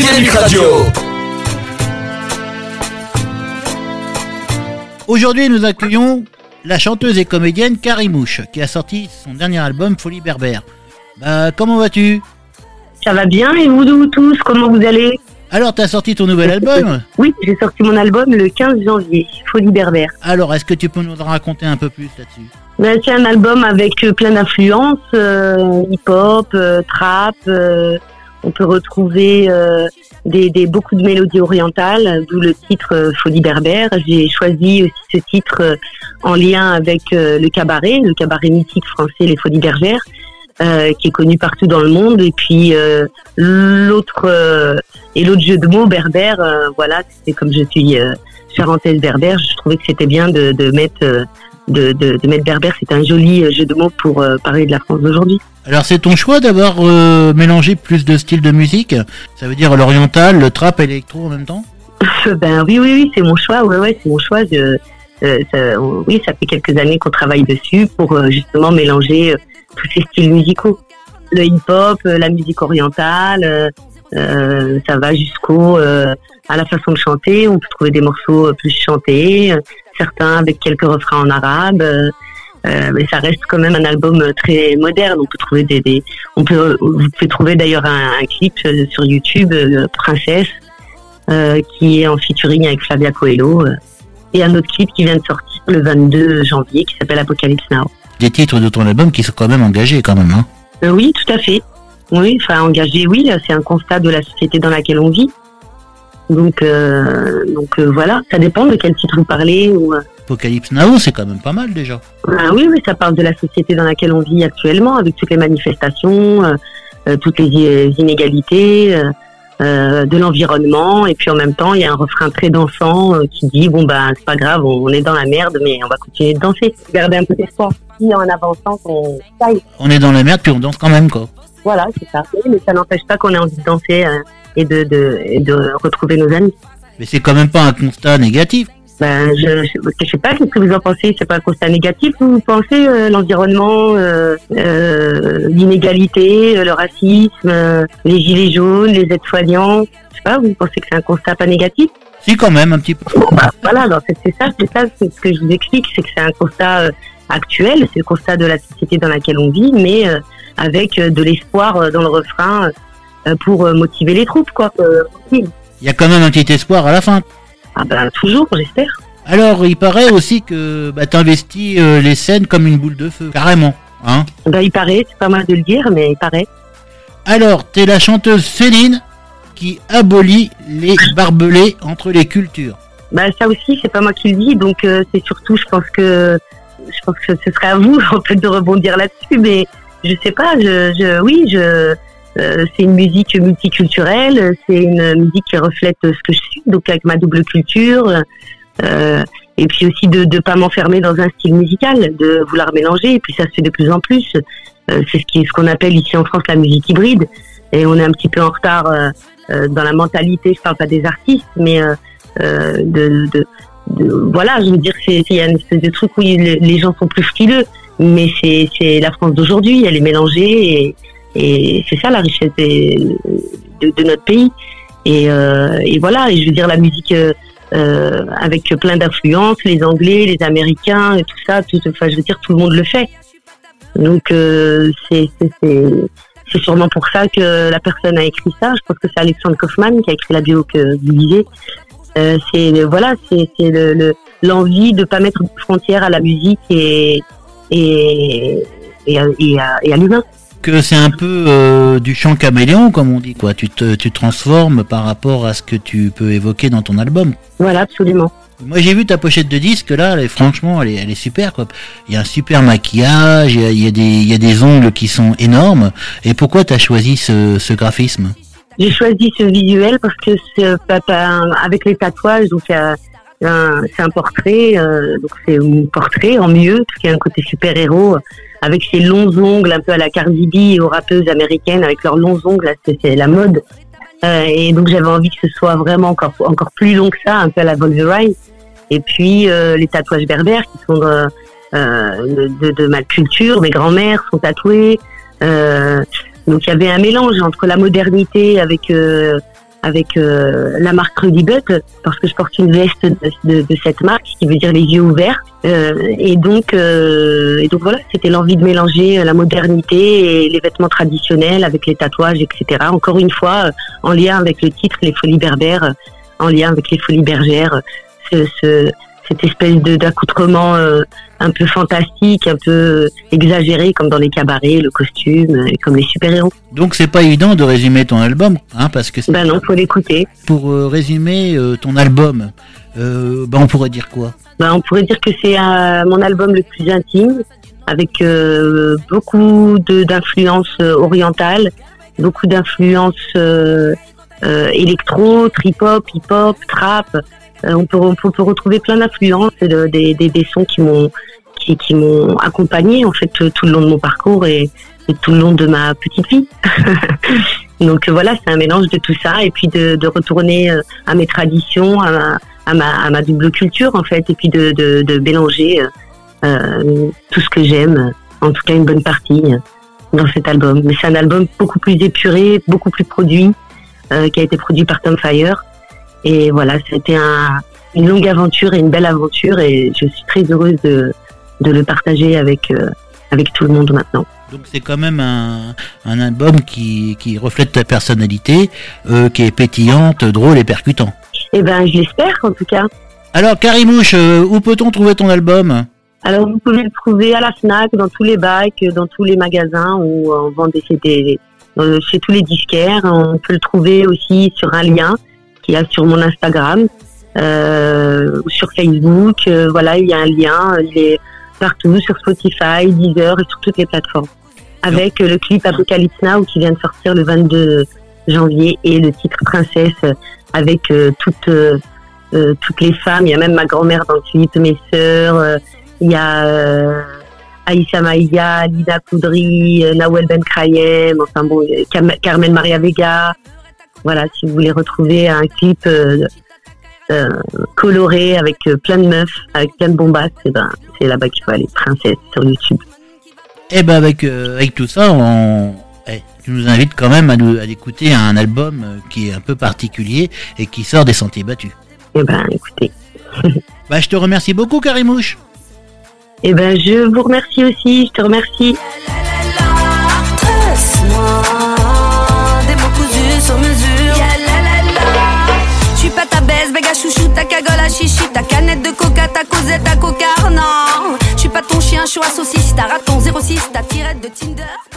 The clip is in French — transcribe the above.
Dynamique Radio. Aujourd'hui, nous accueillons la chanteuse et comédienne Karimouche, qui a sorti son dernier album Folie Berbère. Bah, comment vas-tu? Ça va bien et vous tous, comment vous allez? Alors, t'as sorti ton nouvel album? Oui, j'ai sorti mon album le 15 janvier, Folie Berbère. Alors, est-ce que tu peux nous en raconter un peu plus là-dessus? Ben, c'est un album avec euh, plein d'influences, euh, hip-hop, euh, trap. euh, on peut retrouver euh, des, des- beaucoup de mélodies orientales, d'où le titre euh, Folie berbère. J'ai choisi aussi ce titre euh, en lien avec euh, le cabaret, le cabaret mythique français Les Folies Bergères, qui est connu partout dans le monde. Et puis l'autre et l'autre jeu de mots berbère, voilà, c'est comme je suis charentaise berbère, je trouvais que c'était bien de, de mettre de, de, de mettre berbère. C'est un joli euh, jeu de mots pour euh, parler de la France d'aujourd'hui. Alors, c'est ton choix d'avoir euh, mélangé plus de styles de musique Ça veut dire l'oriental, le trap et l'électro en même temps? Ben oui, oui, oui, c'est mon choix. Ouais, ouais, c'est mon choix. Je, euh, ça- oui, ça fait quelques années qu'on travaille dessus pour euh, justement mélanger tous ces styles musicaux. Le hip-hop, la musique orientale, ça va jusqu'au euh, à la façon de chanter. On peut trouver des morceaux plus chantés, euh, certains avec quelques refrains en arabe. euh, euh, mais ça reste quand même un album très moderne. On peut trouver des, des on peut, vous pouvez trouver d'ailleurs un, un clip euh, sur YouTube, euh, Princesse, euh, qui est en featuring avec Flavia Coelho, et un autre clip qui vient de sortir le 22 janvier qui s'appelle Apocalypse Now. Des titres de ton album qui sont quand même engagés quand même, hein oui, tout à fait. Oui, enfin engagé, oui, c'est un constat de la société dans laquelle on vit. Donc, euh, donc euh, voilà, ça dépend de quel titre vous parlez. Ou, euh, Apocalypse Now, c'est quand même pas mal déjà. ah oui, oui, ça parle de la société dans laquelle on vit actuellement, avec toutes les manifestations, euh, euh, toutes les inégalités, euh, euh, de l'environnement, et puis en même temps, il y a un refrain très dansant euh, qui dit bon bah c'est pas grave, on est dans la merde, mais on va continuer de danser, garder un peu d'espoir. Si en avançant, on taille. On est dans la merde puis on danse quand même quoi. Voilà, c'est ça. Mais ça n'empêche pas qu'on ait envie de danser euh, et de, de, et de retrouver nos amis. Mais c'est quand même pas un constat négatif. Ben, je, je, je sais pas, qu'est-ce que vous en pensez? C'est pas un constat négatif Vous pensez euh, l'environnement, euh, euh, l'inégalité, le racisme, les gilets jaunes, les aides-soignants? Je sais pas, vous pensez que c'est un constat pas négatif? Si quand même un petit peu. Bah, Voilà, alors c'est ça, c'est ça, c'est ce que je vous explique, c'est que c'est un constat actuel, c'est le constat de la société dans laquelle on vit, mais avec de l'espoir dans le refrain pour euh, motiver les troupes, quoi. Euh. Il y a quand même un petit espoir à la fin. Ah ben toujours, j'espère. Alors, il paraît aussi que bah, t'investis euh, les scènes comme une boule de feu, carrément. Hein Ben, il paraît, c'est pas mal de le dire, mais il paraît. Alors, t'es la chanteuse Céline qui abolit les barbelés entre les cultures. Bah ça aussi, c'est pas moi qui le dis, donc euh, c'est surtout, je pense que je pense que ce serait à vous en fait de rebondir là-dessus, mais je sais pas, je, je oui, je euh, c'est une musique multiculturelle, c'est une musique qui reflète ce que je suis, donc avec ma double culture, euh, et puis aussi de ne pas m'enfermer dans un style musical, de vouloir mélanger, et puis ça se fait de plus en plus. Euh, c'est ce qu'on appelle ici en France la musique hybride, et on est un petit peu en retard dans la mentalité. Je parle pas des artistes, mais de, de, voilà, je veux dire, il y a une espèce de truc où les, gens sont plus frileux, mais c'est la France d'aujourd'hui, elle est mélangée et, et c'est ça la richesse des- de, de notre pays. Et, euh, et voilà, et je veux dire la musique euh, euh, avec plein d'influences, les Anglais, les Américains, et tout ça, tout, enfin je veux dire tout le monde le fait. Donc euh, c'est sûrement pour ça que la personne a écrit ça. Je pense que c'est Alexandre Kaufman qui a écrit la bio que vous lisez. Euh, c'est voilà, c'est c'est le- le- l'envie de pas mettre de frontières à la musique et et et à- et à l'humain. Que c'est un peu euh, du chant caméléon, comme on dit, quoi. Tu te tu transformes par rapport à ce que tu peux évoquer dans ton album. Voilà, absolument. Moi, j'ai vu ta pochette de disque, là, elle est- franchement, elle est, elle est super, quoi. Il y a un super maquillage, il y a, il y a des, il y a des ongles qui sont énormes. Et pourquoi t'as choisi ce, ce graphisme? J'ai choisi ce visuel parce que c'est pas- pas- avec les tatouages, donc c'est un portrait, euh, donc c'est un portrait en mieux, parce qu'il y a un côté super héros avec ses longs ongles, un peu à la Cardi B et aux rappeuses américaines avec leurs longs ongles, là, c'est la mode. Euh, et donc j'avais envie que ce soit vraiment encore encore plus long que ça, un peu à la Wolverine. Et puis euh, les tatouages berbères qui sont euh, euh, de, de ma culture, mes grands-mères sont tatouées. Euh, donc il y avait un mélange entre la modernité avec euh, avec euh, la marque Rudy Butt parce que je porte une veste de, de, de cette marque qui veut dire les yeux ouverts. Euh, et donc, euh, et donc voilà, c'était l'envie de mélanger la modernité et les vêtements traditionnels avec les tatouages, etc. Encore une fois, euh, en lien avec le titre Les Folies Berbères, en lien avec les Folies Bergères, ce, ce, cette espèce d'accoutrement euh, un peu fantastique, un peu exagéré, comme dans les cabarets, le costume, euh, comme les super-héros. Donc c'est pas évident de résumer ton album, hein, parce que Ben non, faut l'écouter. pour euh, résumer euh, ton album, euh, ben, on pourrait dire quoi? Ben, on pourrait dire que c'est euh, mon album le plus intime, avec euh, beaucoup d'influences euh, orientales, beaucoup d'influences euh, euh, électro, trip-hop, hip-hop, trap. Euh, on, peut, on peut- retrouver plein d'influences et de- des, des, des sons qui m'ont qui, qui accompagné en fait tout le long de mon parcours et, et tout le long de ma petite vie. Donc euh, voilà, c'est un mélange de tout ça et puis de, de retourner euh, à mes traditions, à ma, à ma, à ma double culture en fait, et puis de, de, de mélanger euh, euh, tout ce que j'aime, en tout cas une bonne partie euh, dans cet album. Mais c'est un album beaucoup plus épuré, beaucoup plus produit, euh, qui a été produit par Tom Fire. Et voilà, c'était un, une longue aventure et une belle aventure, et je suis très heureuse de, de le partager avec euh, avec tout le monde maintenant. Donc c'est quand même un, un album qui, qui reflète ta personnalité, euh, qui est pétillante, drôle et percutant. Et ben, je l'espère en tout cas. Alors Karimouche, euh, où peut-on trouver ton album? Alors, vous pouvez le trouver à la FNAC, dans tous les bacs, dans tous les magasins où on vend des CD, chez tous les disquaires. On peut le trouver aussi sur un lien qu'il y a sur mon Instagram, euh, sur Facebook. Euh, voilà, il y a un lien. Il est partout, sur Spotify, Deezer et sur toutes les plateformes. Avec euh, le clip Apocalypse Now qui vient de sortir le 22 janvier et le titre Princesse avec euh, toutes, euh, toutes les femmes. Il y a même ma grand-mère dans le clip, mes sœurs. il y a Aïssa Maïga, Lina Koudry, euh, Nawel Ben Krayem, enfin bon, Carmen Maria Vega. Voilà, si vous voulez retrouver un clip euh, euh, coloré avec euh, plein de meufs, avec plein de bombasses, eh ben, c'est là-bas qu'il faut aller, Princesse, sur YouTube. Eh ben avec, avec tout ça, on... eh, tu nous invites quand même à, nous, à écouter un album qui est un peu particulier et qui sort des sentiers battus. Eh ben, écoutez. Bah je te remercie beaucoup Karimouche. Eh ben, je vous remercie aussi, je te remercie. Je suis pas ton chien, je suis un saucisse, ta raton 06, ta tirette de Tinder.